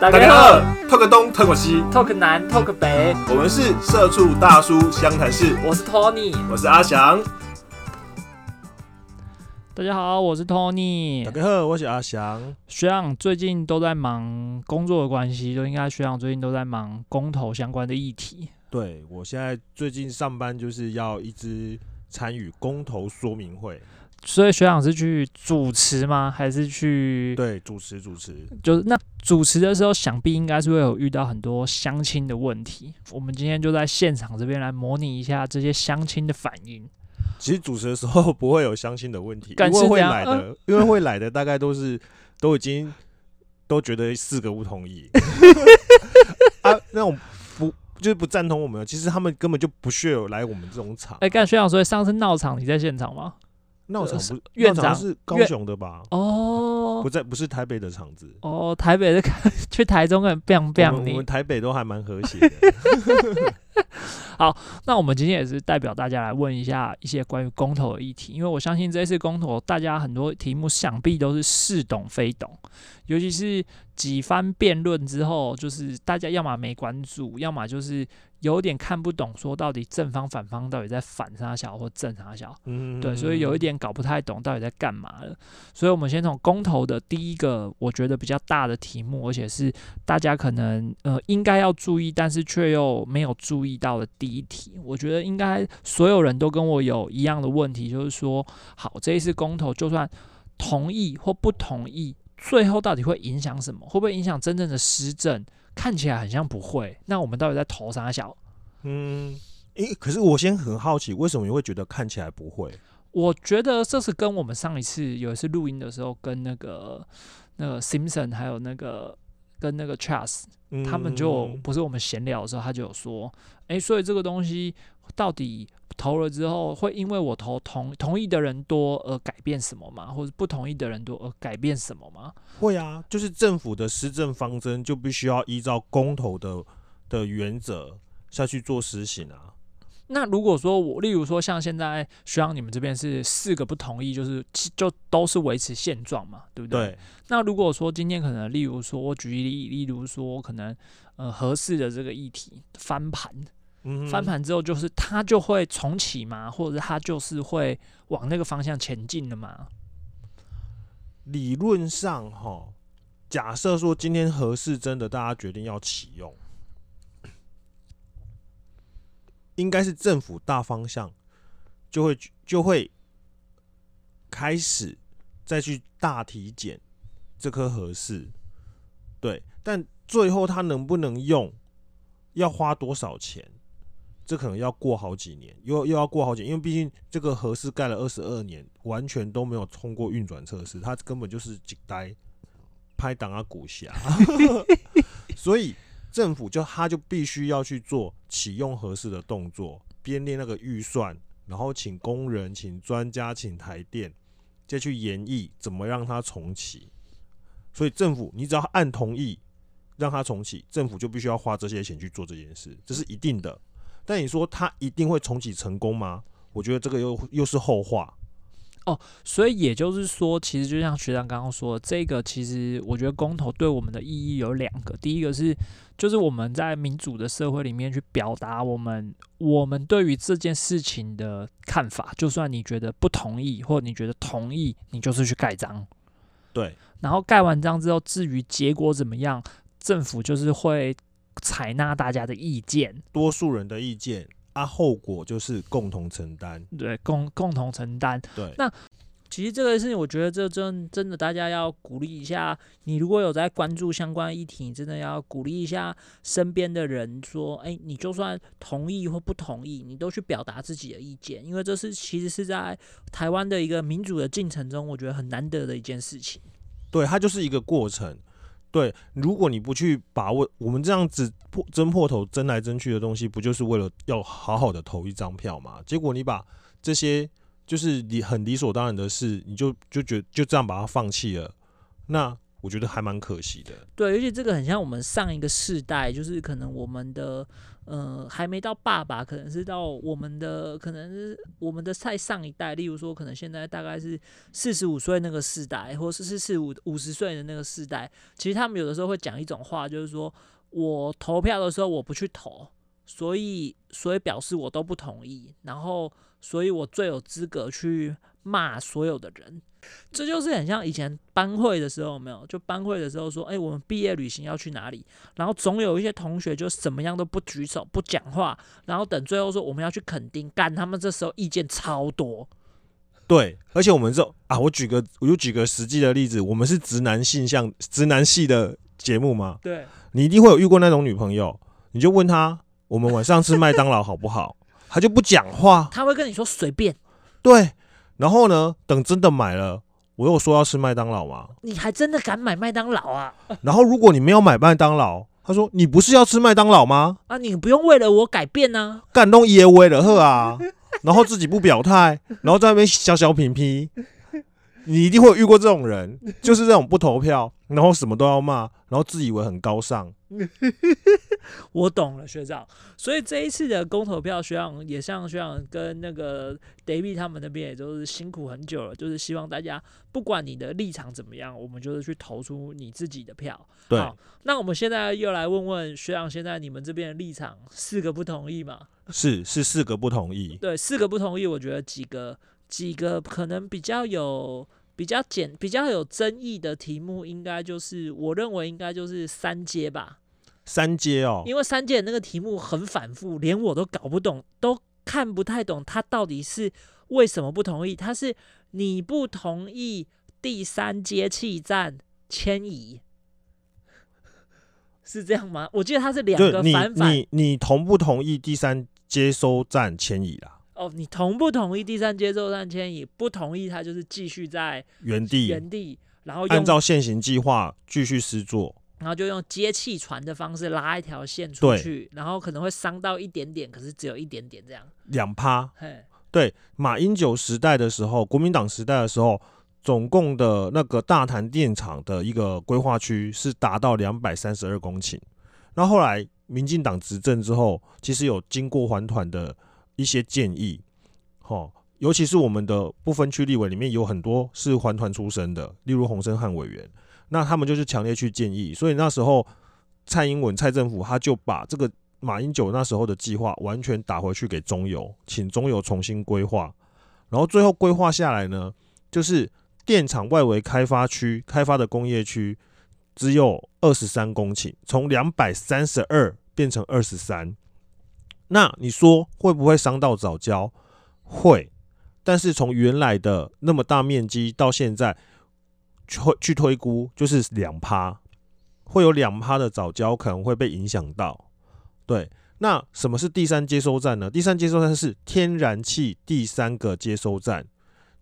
大家好，talk 东 talk 西，talk 南 talk 北，我们是社畜大叔湘潭市。我是 Tony，我是阿翔。大家好，我是 Tony。大家好，我是阿翔。学长最近都在忙工作的关系，就应该学长最近都在忙公投相关的议题。对我现在最近上班就是要一直参与公投说明会。所以学长是去主持吗？还是去？对，主持主持。就是那主持的时候，想必应该是会有遇到很多相亲的问题。我们今天就在现场这边来模拟一下这些相亲的反应。其实主持的时候不会有相亲的问题，因为会来的，因为会来的大概都是都已经都觉得四个不同意 啊，那种不就是不赞同我们。其实他们根本就不需要来我们这种场。哎，刚才学长说上次闹场，你在现场吗？闹场不院长是高雄的吧？哦，不在，不是台北的场子。哦，台北的 去台中很变变。我们台北都还蛮和谐的。好，那我们今天也是代表大家来问一下一些关于公投的议题，因为我相信这一次公投，大家很多题目想必都是似懂非懂，尤其是几番辩论之后，就是大家要么没关注，要么就是有点看不懂，说到底正方反方到底在反啥小或正啥小，嗯，对，所以有一点搞不太懂到底在干嘛了。所以我们先从公投的第一个，我觉得比较大的题目，而且是大家可能呃应该要注意，但是却又没有注意到的第一题，我觉得应该所有人都跟我有一样的问题，就是说，好，这一次公投就算同意或不同意，最后到底会影响什么？会不会影响真正的施政？看起来很像不会。那我们到底在投啥小？嗯，诶，可是我先很好奇，为什么你会觉得看起来不会？我觉得这是跟我们上一次有一次录音的时候，跟那个那个 Simpson 还有那个。跟那个 Charles，他们就不是我们闲聊的时候，他就有说，哎，所以这个东西到底投了之后，会因为我投同同意的人多而改变什么吗？或者不同意的人多而改变什么吗？会啊，就是政府的施政方针就必须要依照公投的的原则下去做实行啊。那如果说我，例如说像现在，需要你们这边是四个不同意，就是就都是维持现状嘛，对不对？对。那如果说今天可能，例如说我举例，例如说可能呃合适的这个议题翻盘，翻盘之后就是它就会重启嘛，或者它就是会往那个方向前进的嘛？理论上哈，假设说今天合适真的大家决定要启用。应该是政府大方向就会就会开始再去大体检这颗合适，对，但最后它能不能用，要花多少钱，这可能要过好几年，又又要过好几年，因为毕竟这个合适盖了二十二年，完全都没有通过运转测试，它根本就是几呆拍档啊股侠，所以。政府就他就必须要去做启用合适的动作，编列那个预算，然后请工人、请专家、请台电，再去研议怎么让它重启。所以政府，你只要按同意让它重启，政府就必须要花这些钱去做这件事，这是一定的。但你说它一定会重启成功吗？我觉得这个又又是后话。哦，所以也就是说，其实就像学长刚刚说，这个其实我觉得公投对我们的意义有两个。第一个是，就是我们在民主的社会里面去表达我们我们对于这件事情的看法，就算你觉得不同意，或你觉得同意，你就是去盖章。对，然后盖完章之后，至于结果怎么样，政府就是会采纳大家的意见，多数人的意见。啊，后果就是共同承担。对，共共同承担。对，那其实这个事情，我觉得这真真的，大家要鼓励一下。你如果有在关注相关议题，真的要鼓励一下身边的人，说：“哎，你就算同意或不同意，你都去表达自己的意见，因为这是其实是在台湾的一个民主的进程中，我觉得很难得的一件事情。”对，它就是一个过程。对，如果你不去把握，我们这样子破争破头、争来争去的东西，不就是为了要好好的投一张票吗？结果你把这些就是你很理所当然的事，你就就觉就这样把它放弃了，那我觉得还蛮可惜的。对，而且这个很像我们上一个世代，就是可能我们的呃还没到爸爸，可能是到我们的可能是我们的再上一代，例如说可能现在大概是四十五岁那个世代，或是四十五五十岁的那个世代，其实他们有的时候会讲一种话，就是说我投票的时候我不去投，所以所以表示我都不同意，然后所以我最有资格去骂所有的人。这就是很像以前班会的时候，没有？就班会的时候说，哎、我们毕业旅行要去哪里？然后总有一些同学就怎么样都不举手、不讲话，然后等最后说我们要去垦丁，干他们这时候意见超多。对，而且我们这啊，我举个，我就举个实际的例子，我们是直男性向、直男系的节目嘛，对，你一定会有遇过那种女朋友，你就问她，我们晚上吃麦当劳好不好？她就不讲话，他会跟你说随便，对，然后呢，等真的买了，我又说要吃麦当劳吗？你还真的敢买麦当劳啊？然后如果你没有买麦当劳，他说你不是要吃麦当劳吗？啊，你不用为了我改变呢、干弄耶威了呵啊，然后自己不表态，然后在那边小小品批，你一定会有遇过这种人，就是这种不投票，然后什么都要骂，然后自以为很高尚。我懂了，学长。所以这一次的公投票，学长也像学长跟那个 David 他们那边，也都是辛苦很久了，就是希望大家不管你的立场怎么样，我们就是去投出你自己的票。对，好，那我们现在又来问问学长，现在你们这边的立场，四个不同意嘛？是是四个不同意。对，四个不同意，我觉得几个几个可能比较有比较简比较有争议的题目，应该就是我认为应该就是三阶吧。三阶哦，因为三阶那个题目很反复，连我都搞不懂，都看不太懂，他到底是为什么不同意？他是你不同意第三阶气站迁移，是这样吗？我记得他是两个反反你你同不同意第三接收站迁移啦？哦，你同不同意第三接收站迁移？不同意，他就是继续在原地原地，然后按照现行计划继续施作。然后就用接气船的方式拉一条线出去，然后可能会伤到一点点，可是只有一点点这样。两趴，嘿，对，马英九时代的时候，国民党时代的时候，总共的那个大潭电厂的一个规划区是达到两百三十二公顷。然后后来民进党执政之后，其实有经过环团的一些建议，吼，尤其是我们的不分区立委里面有很多是环团出身的，例如洪生汉委员，那他们就是强烈去建议，所以那时候蔡英文蔡政府他就把这个马英九那时候的计划完全打回去给中油，请中油重新规划，然后最后规划下来呢，就是电厂外围开发区开发的工业区只有二十三公顷，从两百三十二变成二十三。那你说会不会伤到早教？会，但是从原来的那么大面积到现在，去去推估就是两趴，会有两趴的早教可能会被影响到。对，那什么是第三接收站呢？第三接收站是天然气第三个接收站，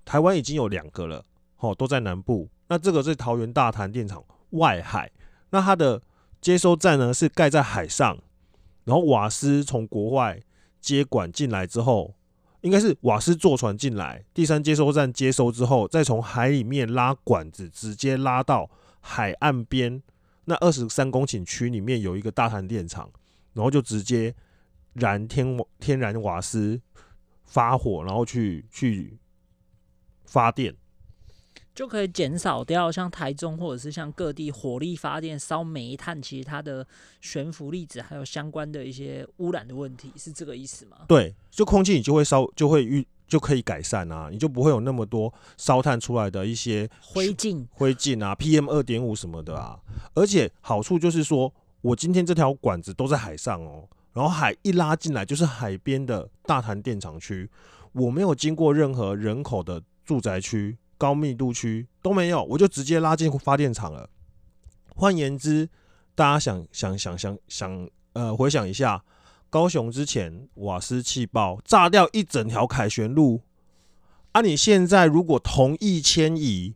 台湾已经有两个了，哦，都在南部。那这个是桃园大潭电厂外海，那它的接收站呢是盖在海上，然后瓦斯从国外接管进来之后，应该是瓦斯坐船进来，第三接收站接收之后，再从海里面拉管子，直接拉到海岸边。那二十三公顷区里面有一个大潭电厂，然后就直接燃天天然瓦斯发火，然后去去发电。就可以减少掉像台中或者是像各地火力发电烧煤炭，其实它的悬浮粒子还有相关的一些污染的问题，是这个意思吗？对，就空气你就会烧，就会遇就可以改善啊，你就不会有那么多烧炭出来的一些灰烬，灰烬啊、PM 二点五什么的啊。而且好处就是说，我今天这条管子都在海上哦，然后海一拉进来就是海边的大潭电厂区，我没有经过任何人口的住宅区、高密度区都没有，我就直接拉进发电厂了。换言之，大家想想想想想，呃，回想一下，高雄之前瓦斯气爆炸掉一整条凯旋路，啊，你现在如果同意迁移，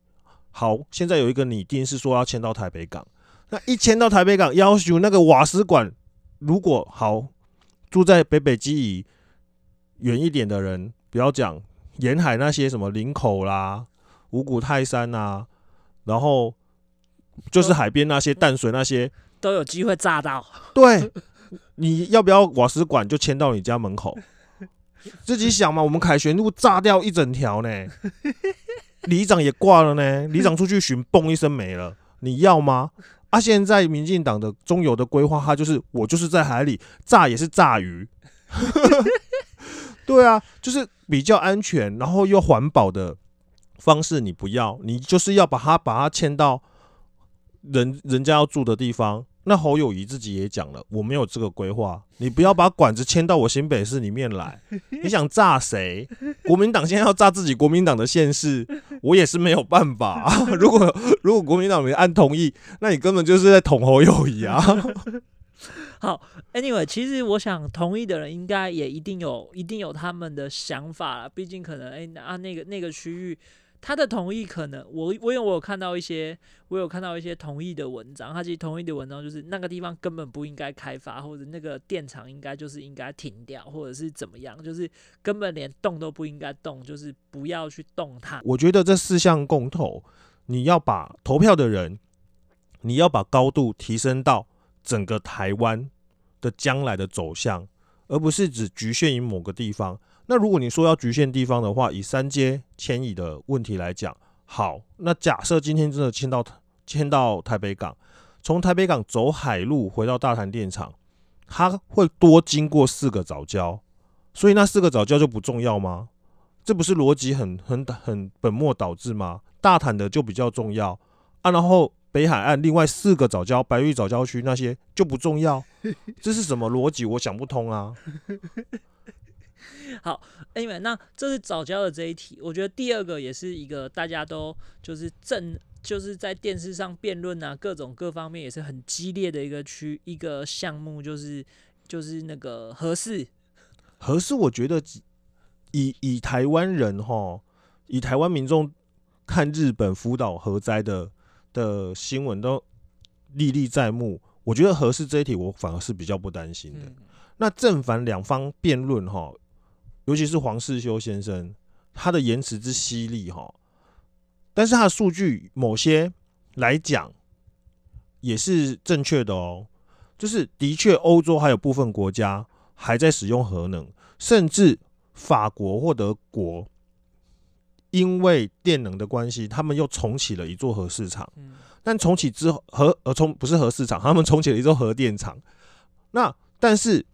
好，现在有一个拟定是说要迁到台北港，那一迁到台北港，要求那个瓦斯管，如果好住在北北基宜远一点的人，不要讲沿海那些什么林口啦、五股泰山啊，然后就是海边那些淡水那些，都有机会炸到。对，你要不要瓦斯管就迁到你家门口？自己想嘛，我们凯旋路炸掉一整条呢，里长也挂了呢，里长出去巡，嘣一声没了，你要吗？啊，现在民进党的中游的规划，他就是我就是在海里炸也是炸鱼，对啊，就是比较安全，然后又环保的方式，你不要，你就是要把它把它迁到人人家要住的地方。那侯友谊自己也讲了，我没有这个规划，你不要把管子迁到我新北市里面来。你想炸谁？国民党现在要炸自己国民党的县市，我也是没有办法。如果如果国民党没按同意，那你根本就是在捅侯友谊啊。好，Anyway，其实我想同意的人应该也一定有一定有他们的想法了，毕竟可能哎啊那个那个区域。他的同意可能，我我有我有看到一些，我有看到一些同意的文章。他其实同意的文章就是那个地方根本不应该开发，或者那个电厂应该就是应该停掉，或者是怎么样，就是根本连动都不应该动，就是不要去动它。我觉得这四项共投，你要把投票的人，你要把高度提升到整个台湾的将来的走向，而不是只局限于某个地方。那如果你说要局限地方的话，以三阶迁移的问题来讲，好，那假设今天真的迁到迁到台北港，从台北港走海路回到大潭电厂，它会多经过四个早交，所以那四个早交就不重要吗？这不是逻辑很很很本末倒置吗？大潭的就比较重要啊，然后北海岸另外四个早交，白玉早交区那些就不重要，这是什么逻辑？我想不通啊。好，Anyway，那这是早教的这一题。我觉得第二个也是一个大家都就是正就是在电视上辩论啊，各种各方面也是很激烈的一个区一个项目，就是就是那个合适合适。我觉得以以台湾人哈，以台湾民众看日本福岛核灾的的新闻都历历在目。我觉得合适这一题，我反而是比较不担心的。那正反两方辩论哈。尤其是黄世修先生，他的言辞之犀利哈，但是他的数据某些来讲也是正确的哦。就是的确，欧洲还有部分国家还在使用核能，甚至法国或德国因为电能的关系，他们又重启了一座核市场。但重启之后，核呃重不是核市场，他们重启了一座核电厂。那但是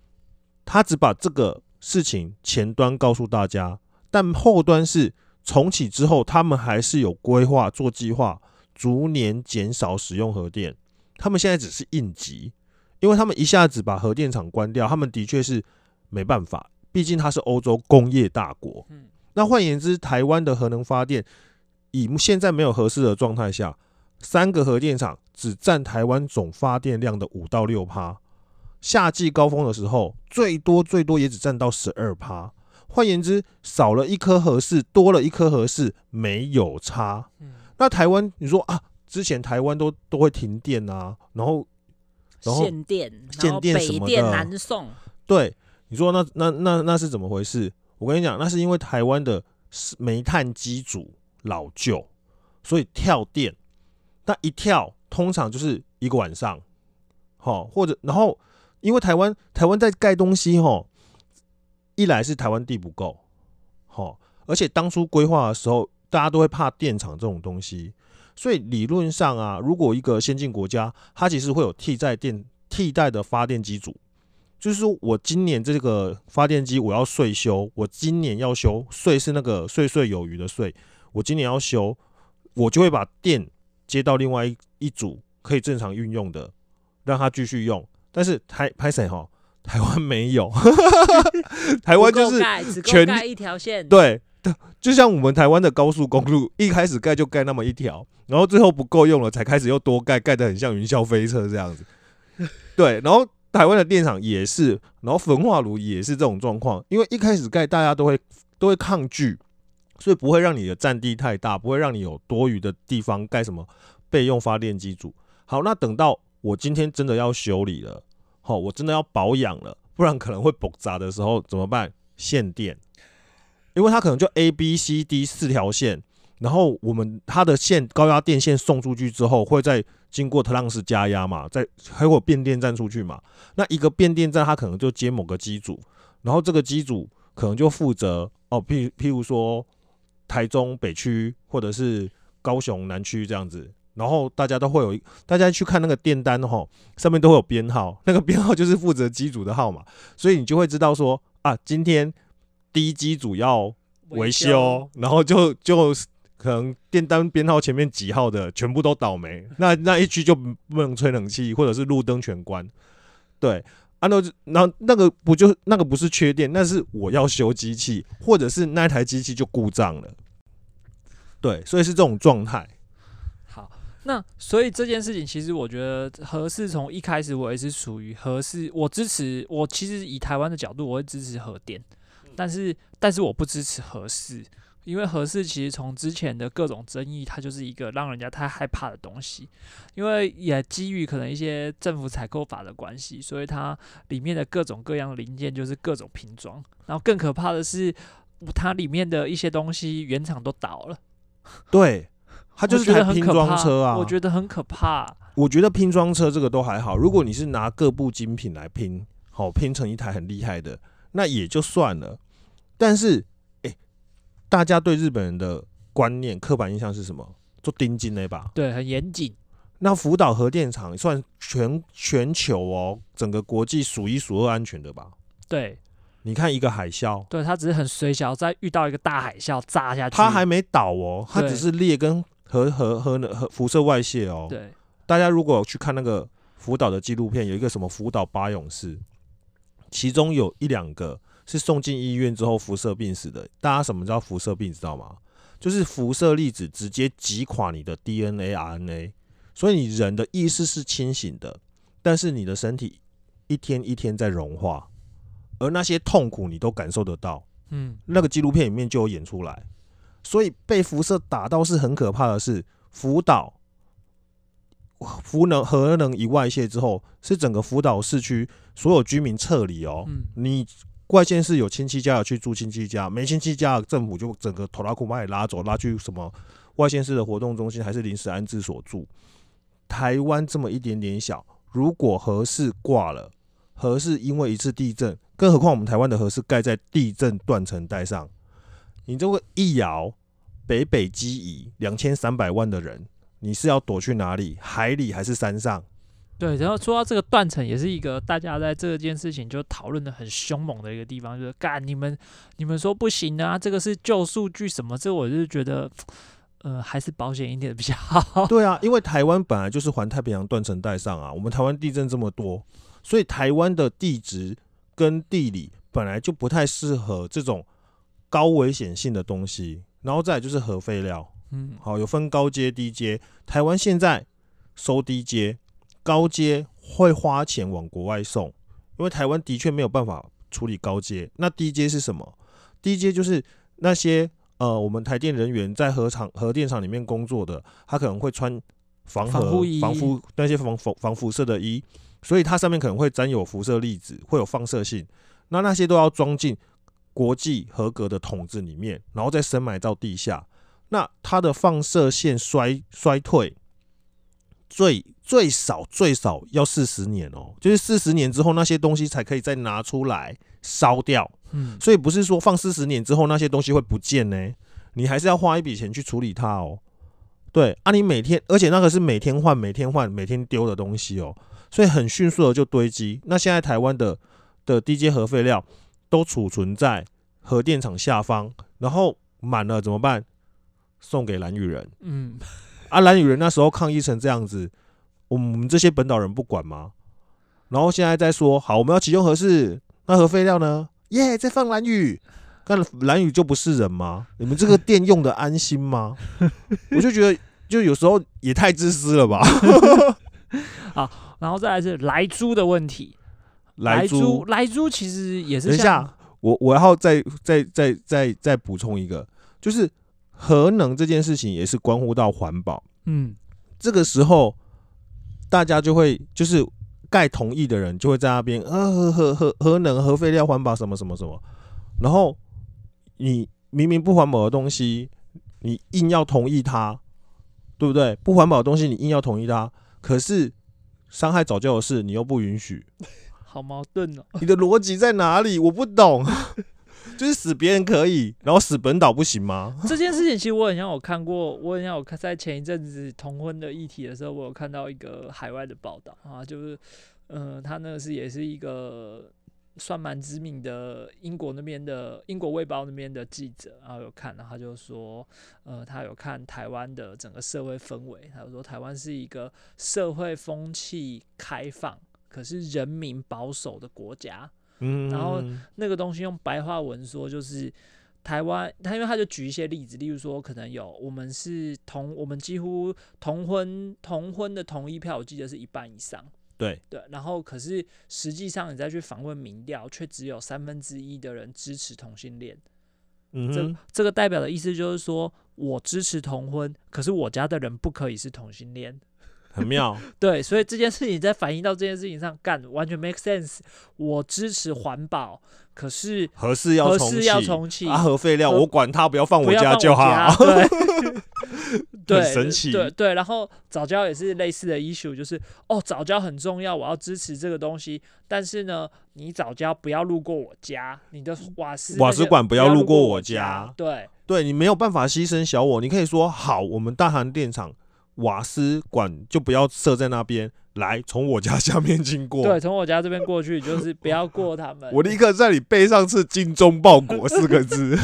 他只把这个。事情前端告诉大家，但后端是重启之后，他们还是有规划做计划，逐年减少使用核电。他们现在只是应急，因为他们一下子把核电厂关掉，他们的确是没办法，毕竟它是欧洲工业大国。嗯，那换言之，台湾的核能发电以现在没有合适的状态下，三个核电厂只占台湾总发电量的五到六趴。夏季高峰的时候，最多最多也只占到十二趴。换言之，少了一颗合适，多了一颗合适，没有差。那台湾，你说啊，之前台湾都都会停电啊，然后然后限电，限电什么的，南送。对，你说那那那那是怎么回事？我跟你讲，那是因为台湾的煤炭机组老旧，所以跳电。那一跳，通常就是一个晚上，好，或者然后。因为台湾台湾在盖东西吼，一来是台湾地不够，好，而且当初规划的时候，大家都会怕电厂这种东西，所以理论上啊，如果一个先进国家，它其实会有替代电替代的发电机组，就是说我今年这个发电机我要税修，我今年要修税是那个岁岁有余的税，我今年要修，我就会把电接到另外一一组可以正常运用的，让它继续用。但是台拍谁哈？台湾没有，台湾就是全盖一条线。对，就像我们台湾的高速公路，一开始盖就盖那么一条，然后最后不够用了，才开始又多盖，盖的很像云霄飞车这样子。对，然后台湾的电厂也是，然后焚化炉也是这种状况，因为一开始盖大家都会都会抗拒，所以不会让你的占地太大，不会让你有多余的地方盖什么备用发电机组。好，那等到。我今天真的要修理了，哦，我真的要保养了，不然可能会爆炸的时候怎么办？限电，因为它可能就 A、B、C、D 四条线，然后我们它的线高压电线送出去之后，会再经过特朗斯加压嘛，再还有变电站出去嘛。那一个变电站它可能就接某个机组，然后这个机组可能就负责哦，譬譬如说台中北区或者是高雄南区这样子。然后大家都会有，大家去看那个电单哈，上面都会有编号，那个编号就是负责机组的号码，所以你就会知道说啊，今天第一机组要维修，然后就就可能电单编号前面几号的全部都倒霉，那那一区就不能吹冷气，或者是路灯全关。对，啊那那那个不就那个不是缺电，那是我要修机器，或者是那台机器就故障了。对，所以是这种状态。那所以这件事情，其实我觉得合适从一开始我也是属于合适，我支持我其实以台湾的角度，我会支持核电，但是但是我不支持核四，因为核四其实从之前的各种争议，它就是一个让人家太害怕的东西，因为也基于可能一些政府采购法的关系，所以它里面的各种各样零件就是各种拼装，然后更可怕的是，它里面的一些东西原厂都倒了，对。它就是台拼装车啊，我觉得很可怕。我觉得拼装车这个都还好，如果你是拿各部精品来拼，好拼成一台很厉害的，那也就算了。但是，哎，大家对日本人的观念、刻板印象是什么？做钉金那把，对，很严谨。那福岛核电厂算全全球哦，整个国际数一数二安全的吧？对，你看一个海啸，对，它只是很水小，再遇到一个大海啸炸下去，它还没倒哦，它只是裂跟。核核核核辐射外泄哦，对，大家如果去看那个福岛的纪录片，有一个什么福岛八勇士，其中有一两个是送进医院之后辐射病死的。大家什么叫辐射病知道吗？就是辐射粒子直接击垮你的 DNA、RNA，所以你人的意识是清醒的，但是你的身体一天一天在融化，而那些痛苦你都感受得到。嗯，那个纪录片里面就有演出来。所以被辐射打到是很可怕的事，福岛福能核能一外泄之后，是整个福岛市区所有居民撤离哦。嗯，你外县市有亲戚家要去住亲戚家，没亲戚家的政府就整个拖拉库把你拉走，拉去什么外县市的活动中心，还是临时安置所住。台湾这么一点点小，如果核市挂了，核市因为一次地震，更何况我们台湾的核市盖在地震断层带上。你这个一摇，北北基移两千三百万的人，你是要躲去哪里？海里还是山上？对，然后说到这个断层，也是一个大家在这件事情就讨论的很凶猛的一个地方，就是干你们你们说不行啊，这个是旧数据什么？这我就觉得，呃，还是保险一点比较好。对啊，因为台湾本来就是环太平洋断层带上啊，我们台湾地震这么多，所以台湾的地质跟地理本来就不太适合这种。高危险性的东西，然后再就是核废料，嗯，好，有分高阶、低阶。台湾现在收低阶，高阶会花钱往国外送，因为台湾的确没有办法处理高阶。那低阶是什么？低阶就是那些呃，我们台电人员在核厂、核电厂里面工作的，他可能会穿防核、防辐那些防防防辐射的衣，所以它上面可能会沾有辐射粒子，会有放射性。那那些都要装进。国际合格的桶子里面，然后再深埋到地下，那它的放射线衰衰退，最最少最少要四十年哦，就是四十年之后那些东西才可以再拿出来烧掉。嗯，所以不是说放四十年之后那些东西会不见呢，你还是要花一笔钱去处理它哦。对啊，你每天，而且那个是每天换、每天换、每天丢的东西哦，所以很迅速的就堆积。那现在台湾的的低阶核废料。都储存在核电厂下方，然后满了怎么办？送给蓝雨人。嗯，啊，蓝雨人那时候抗议成这样子，我们这些本岛人不管吗？然后现在再说，好，我们要启用核试，那核废料呢？耶，再放蓝雨，那蓝雨就不是人吗？你们这个电用的安心吗？我就觉得，就有时候也太自私了吧。好，然后再来是来猪的问题。来猪，莱猪其实也是。等一下，我我要再再再再再补充一个，就是核能这件事情也是关乎到环保。嗯，这个时候大家就会就是盖同意的人就会在那边，呃，核核核核能核废料环保什么什么什么，然后你明明不环保的东西，你硬要同意它，对不对？不环保的东西你硬要同意它，可是伤害早教的事你又不允许，好矛盾哦。你的逻辑在哪里？我不懂。就是死别人可以，然后死本岛不行吗？这件事情其实我很像有看过，我很像有看在前一阵子同婚的议题的时候，我有看到一个海外的报道啊，就是嗯，他那个是也是一个算蛮知名的英国那边的英国卫报那边的记者，然后有看，然后他就说，呃，他有看台湾的整个社会氛围，他就说台湾是一个社会风气开放，可是人民保守的国家。嗯，然后那个东西用白话文说，就是台湾，他因为他就举一些例子，例如说可能有我们是同，我们几乎同婚同婚的同意票，我记得是一半以上。对对，然后可是实际上你再去访问民调，却只有三分之一的人支持同性恋。嗯，这这个代表的意思就是说我支持同婚，可是我家的人不可以是同性恋。很妙，对，所以这件事情在反映到这件事情上干，完全 make sense。我支持环保，可是核适要核重适要重启，啊，核废料我管它，不要放我家就好。家对对，很神奇对对，然后早教也是类似的 issue，就是哦，早教很重要，我要支持这个东西，但是呢，你早教不要路过我家，你的瓦斯瓦斯管不不要路过路我我家对对你没有办法牺牲小我，你可以说好，我们大韩电厂瓦斯管就不要设在那边，来从我家下面经过。对，从我家这边过去，就是不要过他们。我立刻在你背上刺“精忠报国”四个字。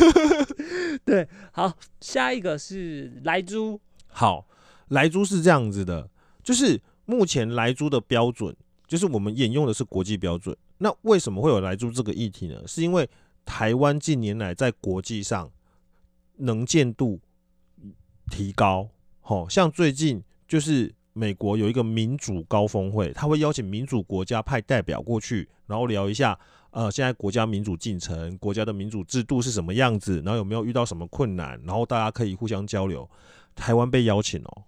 对，好，下一个是莱猪，好，莱猪是这样子的，就是目前莱猪的标准，就是我们沿用的是国际标准。那为什么会有莱猪这个议题呢？是因为台湾近年来在国际上能见度提高，好像最近就是美国有一个民主高峰会，他会邀请民主国家派代表过去，然后聊一下，呃，现在国家民主进程，国家的民主制度是什么样子，然后有没有遇到什么困难，然后大家可以互相交流。台湾被邀请哦，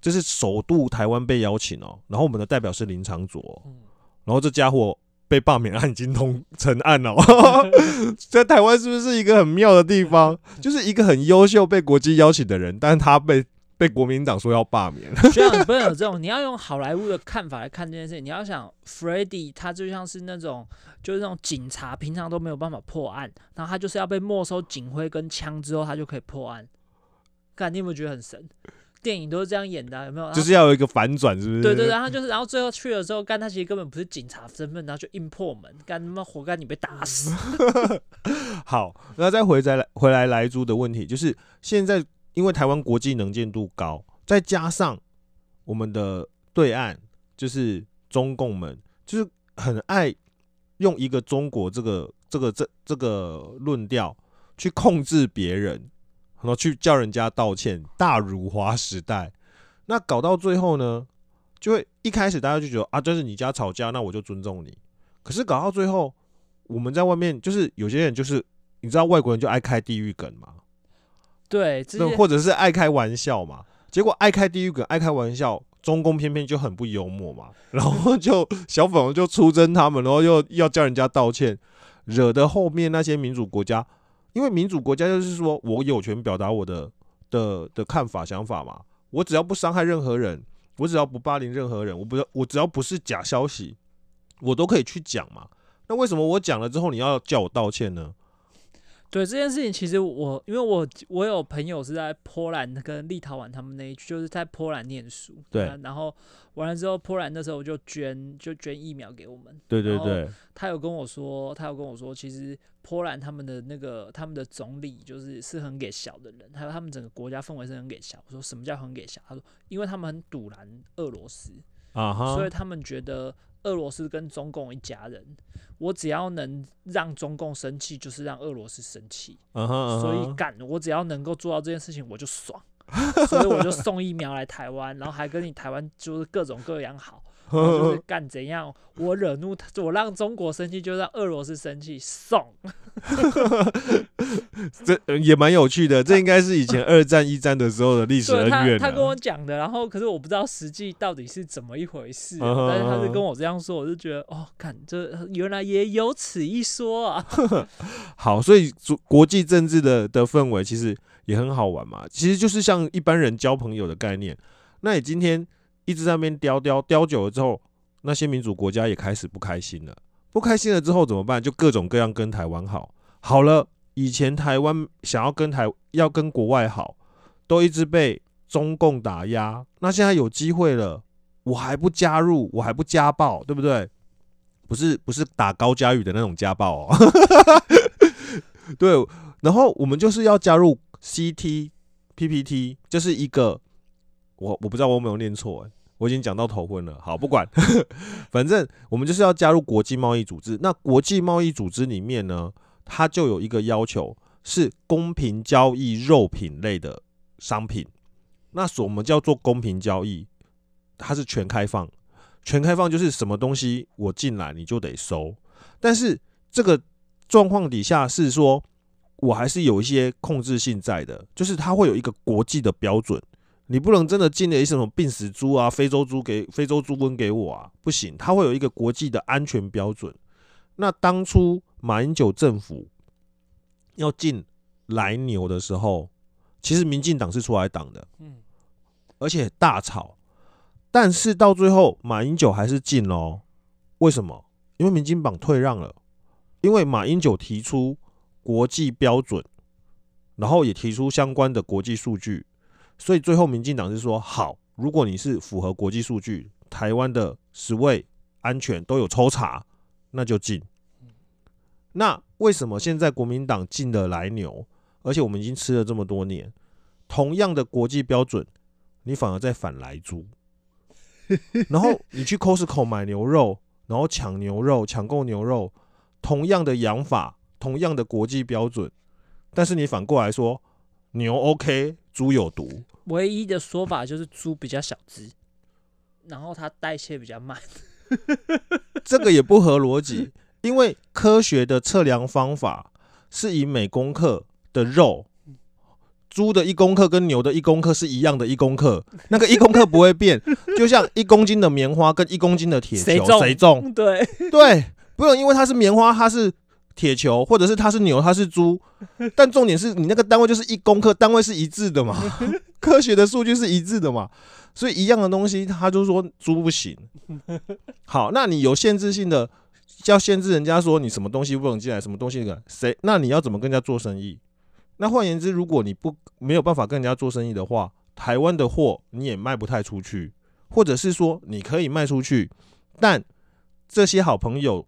这是首度台湾被邀请哦，然后我们的代表是林长佐然后这家伙被罢免案已经通成案了、哦，在台湾是不是一个很妙的地方？就是一个很优秀被国际邀请的人，但是他被被国民党说要罢免。学长，你不能有这种，你要用好莱坞的看法来看这件事情。你要想，Freddy 他就像是那种，就是那种警察，平常都没有办法破案，然后他就是要被没收警徽跟枪之后，他就可以破案。看，你有没有觉得很神？电影都是这样演的啊、有没有？就是要有一个反转，是不是？对对对，然后就是，然后最后去了之后，干他其实根本不是警察身份，然后就硬破门，干他妈活该你被打死。好，那再回再来回来莱猪的问题，就是现在因为台湾国际能见度高，再加上我们的对岸就是中共们，就是很爱用一个中国这个这个这这个论调去控制别人，然后去叫人家道歉，大辱华时代。那搞到最后呢，就会一开始大家就觉得啊，这是你家吵架，那我就尊重你。可是搞到最后，我们在外面就是有些人就是你知道外国人就爱开地狱梗嘛，对，那或者是爱开玩笑嘛，结果爱开地狱梗、爱开玩笑，中共偏偏就很不幽默嘛，然后就小粉红就出征他们，然后又要叫人家道歉，惹得后面那些民主国家，因为民主国家就是说我有权表达我的的的看法想法嘛，我只要不伤害任何人，我只要不霸凌任何人，我不我只要不是假消息，我都可以去讲嘛。那为什么我讲了之后你要叫我道歉呢？对这件事情，其实我因为我我有朋友是在波兰跟立陶宛他们那一区，就是在波兰念书。对啊然后完了之后，波兰那时候就捐就捐疫苗给我们。对对对，他有跟我说，他有跟我说，其实波兰他们的那个他们的总理就是是很给小的人，还有他们整个国家氛围是很给小。我说什么叫很给小？他说因为他们很堵拦俄罗斯，啊哈，所以他们觉得俄罗斯跟中共一家人，我只要能让中共生气，就是让俄罗斯生气。所以干，我只要能够做到这件事情，我就爽。所以我就送疫苗来台湾，然后还跟你台湾就是各种各样好，就 是干怎样，我惹怒他，我让中国生气，就让俄罗斯生气，送。这呃也蛮有趣的，这应该是以前二战、一战的时候的历史对恩怨、啊。他他跟我讲的，然后可是我不知道实际到底是怎么一回事但是他是跟我这样说，我就觉得哦，看这原来也有此一说啊。好，所以主国际政治的的氛围其实也很好玩嘛。其实就是像一般人交朋友的概念。那你今天一直在那边叼叼叼久了之后，那些民主国家也开始不开心了。不开心了之后怎么办？就各种各样跟台湾好。好了，以前台湾想要跟台要跟国外好，都一直被中共打压。那现在有机会了，我还不加入，我还不家暴，对不对？不是不是打高佳宇的那种家暴哦。对，然后我们就是要加入 CTPPT，就是一个我我不知道我有没有念错。我已经讲到头昏了，好，不管，反正我们就是要加入国际贸易组织。那国际贸易组织里面呢，它就有一个要求，是公平交易肉品类的商品。那什么叫做公平交易？它是全开放，全开放就是什么东西我进来你就得收。但是这个状况底下是说，我还是有一些控制性在的，就是它会有一个国际的标准。你不能真的进了一些什么病死猪啊、非洲猪给非洲猪瘟给我啊，不行，它会有一个国际的安全标准。那当初马英九政府要进来牛的时候，其实民进党是出来挡的，嗯，而且大吵，但是到最后马英九还是进喽。为什么？因为民进党退让了，因为马英九提出国际标准，然后也提出相关的国际数据。所以最后，民进党是说好，如果你是符合国际数据，台湾的食卫安全都有抽查，那就进。那为什么现在国民党进的来牛，而且我们已经吃了这么多年，同样的国际标准，你反而在反来猪？然后你去 Costco 买牛肉，然后抢牛肉，抢购牛肉，同样的养法，同样的国际标准，但是你反过来说牛 OK。猪有毒，唯一的说法就是猪比较小只，然后它代谢比较慢。这个也不合逻辑，因为科学的测量方法是以每公克的肉，猪的一公克跟牛的一公克是一样的，一公克那个一公克不会变，就像一公斤的棉花跟一公斤的铁球谁重？对对，不用因为它是棉花，它是。铁球，或者是它是牛，它是猪，但重点是你那个单位就是一公克，单位是一致的嘛？科学的数据是一致的嘛？所以一样的东西，他就说猪不行。好，那你有限制性的，要限制人家说你什么东西不能进来，什么东西的谁？那你要怎么跟人家做生意？那换言之，如果你不没有办法跟人家做生意的话，台湾的货你也卖不太出去，或者是说你可以卖出去，但这些好朋友。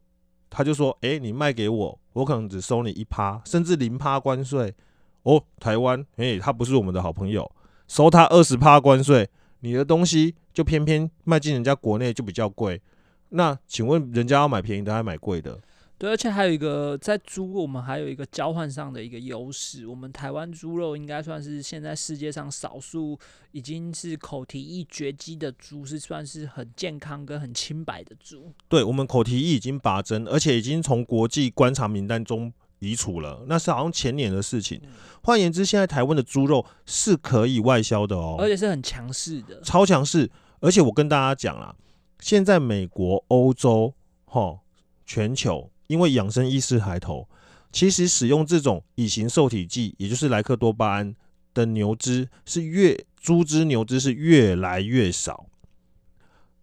他就说：“哎，你卖给我，我可能只收你一趴，甚至零趴关税。哦，台湾，哎，他不是我们的好朋友，收他二十趴关税，你的东西就偏偏卖进人家国内就比较贵。那请问，人家要买便宜的，还买贵的？”对，而且还有一个在猪，我们还有一个交换上的一个优势。我们台湾猪肉应该算是现在世界上少数已经是口蹄疫绝迹的猪，是算是很健康跟很清白的猪。对，我们口蹄疫已经拔针，而且已经从国际观察名单中移除了，那是好像前年的事情。换言之，现在台湾的猪肉是可以外销的哦，而且是很强势的，超强势。而且我跟大家讲啦，现在美国、欧洲、哈全球。因为养生意识抬头，其实使用这种乙型受体剂，也就是莱克多巴胺的牛只是越猪只牛只是越来越少。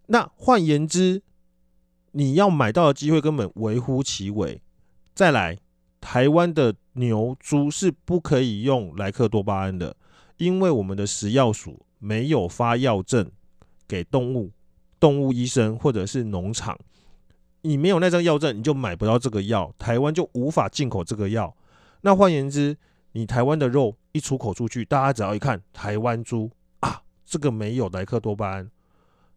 那换言之，你要买到的机会根本微乎其微。再来，台湾的牛猪是不可以用莱克多巴胺的，因为我们的食药署没有发药证给动物动物医生或者是农场。你没有那张药证，你就买不到这个药，台湾就无法进口这个药。那换言之，你台湾的肉一出口出去，大家只要一看台湾猪啊，这个没有莱克多巴胺，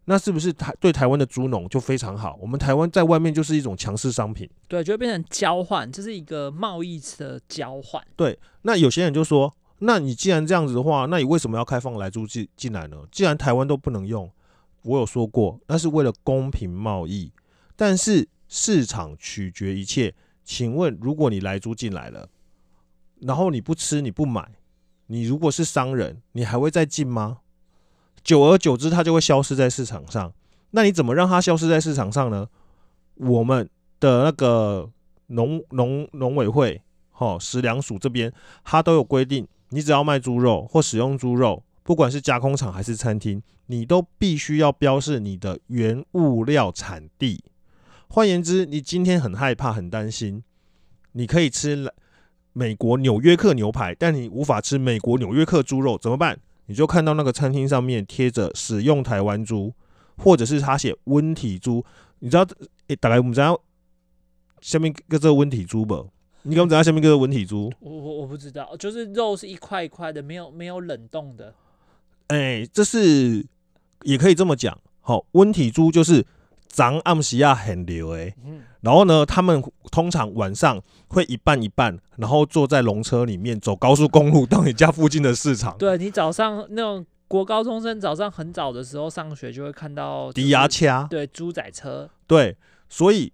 那是不是台对台湾的猪农就非常好？我们台湾在外面就是一种强势商品，对，就会变成交换，这是一个贸易的交换。对，那有些人就说，那你既然这样子的话，那你为什么要开放来猪进进来呢？既然台湾都不能用，我有说过，那是为了公平贸易。但是市场取决一切，请问，如果你来租进来了，然后你不吃你不买，你如果是商人，你还会再进吗？久而久之，它就会消失在市场上。那你怎么让它消失在市场上呢？我们的那个农农农委会、哈食粮署这边，它都有规定，你只要卖猪肉或使用猪肉，不管是加工厂还是餐厅，你都必须要标示你的原物料产地。换言之，你今天很害怕、很担心，你可以吃美国纽约客牛排，但你无法吃美国纽约客猪肉，怎么办？你就看到那个餐厅上面贴着使用台湾猪，或者是他写温体猪，你知道？诶、大概我们知道下面个这个温体猪不？你敢知道下面个温体猪？我我我不知道，就是肉是一块一块的，没有没有冷冻的。哎、这是也可以这么讲。好、温体猪就是长暗时亚很流诶，嗯，然后呢，他们通常晚上会一半一半，然后坐在龙车里面走高速公路到你家附近的市场。对你早上那种国高中生早上很早的时候上学就会看到低压车，掐，对猪仔车，对，所以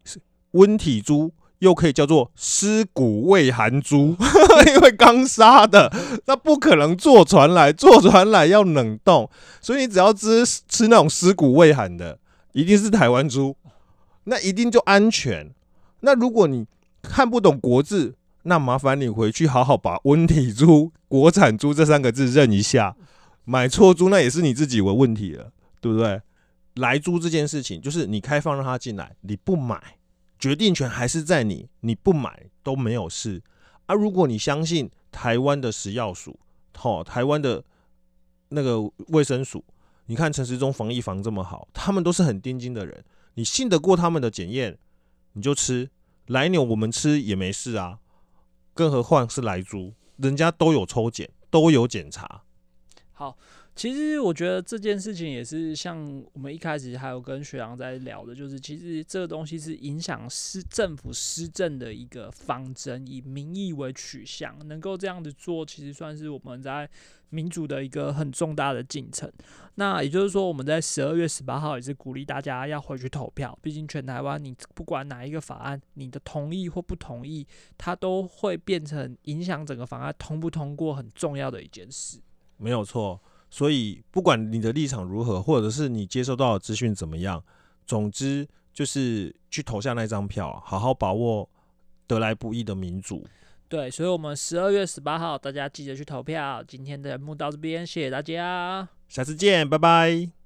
温体猪又可以叫做尸骨未寒猪，因为刚杀的，那不可能坐船来，坐船来要冷冻，所以你只要吃吃那种尸骨未寒的，一定是台湾猪，那一定就安全。那如果你看不懂国字，那麻烦你回去好好把温体猪、国产猪这三个字认一下，买错猪那也是你自己的问题了，对不对？来猪这件事情，就是你开放让他进来，你不买，决定权还是在你，你不买都没有事。啊，如果你相信台湾的食药署，吼、台湾的那个卫生署，你看陈时中防疫防这么好，他们都是很钉钉的人，你信得过他们的检验，你就吃。来牛我们吃也没事啊，更何况是来猪，人家都有抽检，都有检查。好，其实我觉得这件事情也是像我们一开始还有跟学长在聊的，就是其实这个东西是影响施政府施政的一个方针，以民意为取向，能够这样子做，其实算是我们在民主的一个很重大的进程。那也就是说，我们在十二月十八号也是鼓励大家要回去投票，毕竟全台湾你不管哪一个法案，你的同意或不同意，它都会变成影响整个法案通不通过很重要的一件事。没有错。所以不管你的立场如何，或者是你接收到的资讯怎么样，总之就是去投下那张票，好好把握得来不易的民主。对，所以，我们十二月十八号，大家记得去投票。今天的节目到这边，谢谢大家。下次见，拜拜。